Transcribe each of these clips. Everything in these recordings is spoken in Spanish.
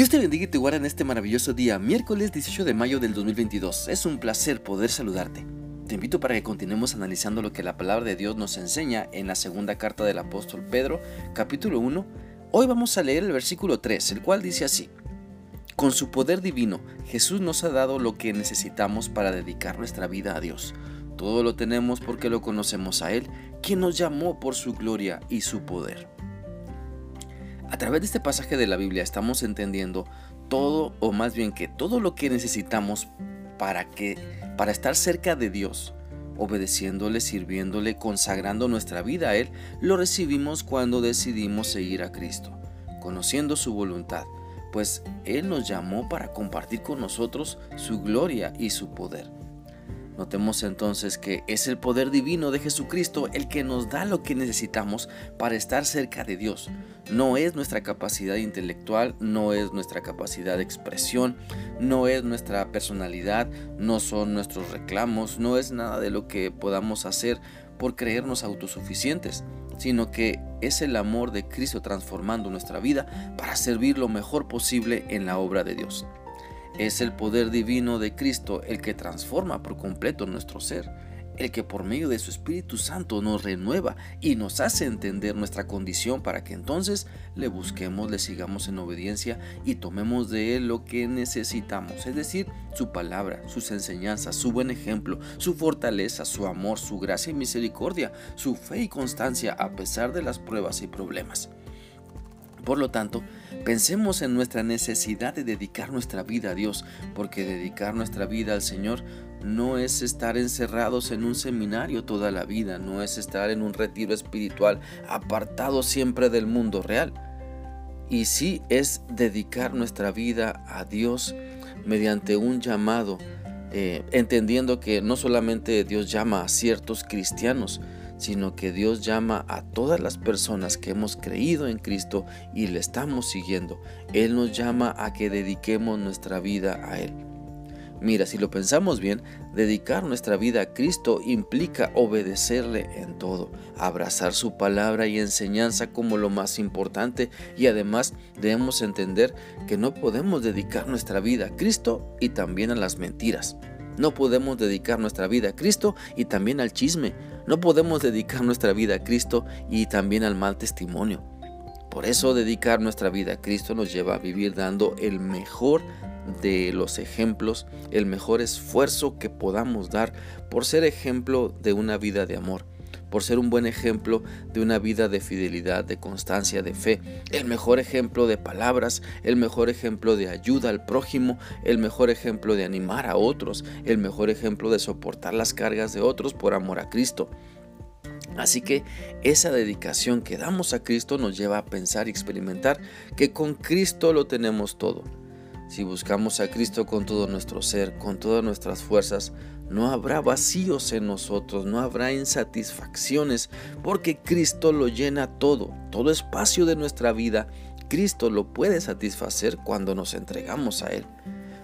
Dios te bendiga y te guarda en este maravilloso día, miércoles 18 de mayo del 2022. Es un placer poder saludarte. Te invito para que continuemos analizando lo que la palabra de Dios nos enseña en la segunda carta del apóstol Pedro, capítulo 1. Hoy vamos a leer el versículo 3, el cual dice así. Con su poder divino, Jesús nos ha dado lo que necesitamos para dedicar nuestra vida a Dios. Todo lo tenemos porque lo conocemos a Él, quien nos llamó por su gloria y su poder. A través de este pasaje de la Biblia estamos entendiendo todo o más bien que todo lo que necesitamos para que para estar cerca de Dios, obedeciéndole, sirviéndole, consagrando nuestra vida a él, lo recibimos cuando decidimos seguir a Cristo, conociendo su voluntad, pues él nos llamó para compartir con nosotros su gloria y su poder. Notemos entonces que es el poder divino de Jesucristo el que nos da lo que necesitamos para estar cerca de Dios. No es nuestra capacidad intelectual, no es nuestra capacidad de expresión, no es nuestra personalidad, no son nuestros reclamos, no es nada de lo que podamos hacer por creernos autosuficientes, sino que es el amor de Cristo transformando nuestra vida para servir lo mejor posible en la obra de Dios. Es el poder divino de Cristo el que transforma por completo nuestro ser, el que por medio de su Espíritu Santo nos renueva y nos hace entender nuestra condición para que entonces le busquemos, le sigamos en obediencia y tomemos de él lo que necesitamos, es decir, su palabra, sus enseñanzas, su buen ejemplo, su fortaleza, su amor, su gracia y misericordia, su fe y constancia a pesar de las pruebas y problemas. Por lo tanto, pensemos en nuestra necesidad de dedicar nuestra vida a Dios, porque dedicar nuestra vida al Señor no es estar encerrados en un seminario toda la vida, no es estar en un retiro espiritual apartado siempre del mundo real. Y sí es dedicar nuestra vida a Dios mediante un llamado, eh, entendiendo que no solamente Dios llama a ciertos cristianos, sino que Dios llama a todas las personas que hemos creído en Cristo y le estamos siguiendo. Él nos llama a que dediquemos nuestra vida a Él. Mira, si lo pensamos bien, dedicar nuestra vida a Cristo implica obedecerle en todo, abrazar su palabra y enseñanza como lo más importante y además debemos entender que no podemos dedicar nuestra vida a Cristo y también a las mentiras. No podemos dedicar nuestra vida a Cristo y también al chisme. No podemos dedicar nuestra vida a Cristo y también al mal testimonio. Por eso dedicar nuestra vida a Cristo nos lleva a vivir dando el mejor de los ejemplos, el mejor esfuerzo que podamos dar por ser ejemplo de una vida de amor por ser un buen ejemplo de una vida de fidelidad, de constancia, de fe, el mejor ejemplo de palabras, el mejor ejemplo de ayuda al prójimo, el mejor ejemplo de animar a otros, el mejor ejemplo de soportar las cargas de otros por amor a Cristo. Así que esa dedicación que damos a Cristo nos lleva a pensar y experimentar que con Cristo lo tenemos todo. Si buscamos a Cristo con todo nuestro ser, con todas nuestras fuerzas, no habrá vacíos en nosotros, no habrá insatisfacciones, porque Cristo lo llena todo, todo espacio de nuestra vida. Cristo lo puede satisfacer cuando nos entregamos a Él.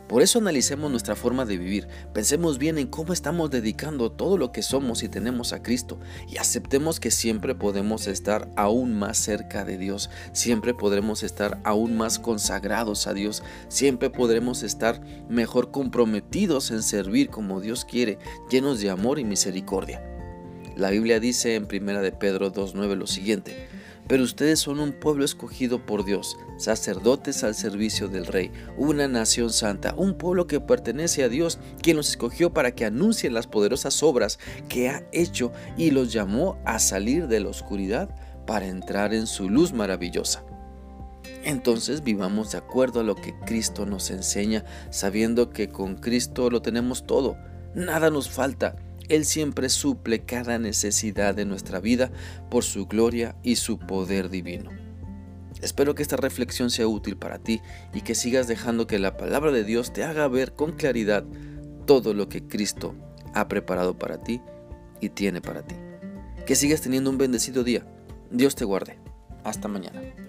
Por eso analicemos nuestra forma de vivir, pensemos bien en cómo estamos dedicando todo lo que somos y tenemos a Cristo. Y aceptemos que siempre podemos estar aún más cerca de Dios, siempre podremos estar aún más consagrados a Dios, siempre podremos estar mejor comprometidos en servir como Dios quiere, llenos de amor y misericordia. La Biblia dice en 1 de Pedro 2.9 lo siguiente, pero ustedes son un pueblo escogido por Dios, sacerdotes al servicio del Rey, una nación santa, un pueblo que pertenece a Dios, quien los escogió para que anuncien las poderosas obras que ha hecho y los llamó a salir de la oscuridad para entrar en su luz maravillosa. Entonces vivamos de acuerdo a lo que Cristo nos enseña, sabiendo que con Cristo lo tenemos todo, nada nos falta él siempre suple cada necesidad de nuestra vida por su gloria y su poder divino. Espero que esta reflexión sea útil para ti y que sigas dejando que la palabra de Dios te haga ver con claridad todo lo que Cristo ha preparado para ti y tiene para ti. Que sigas teniendo un bendecido día. Dios te guarde. Hasta mañana.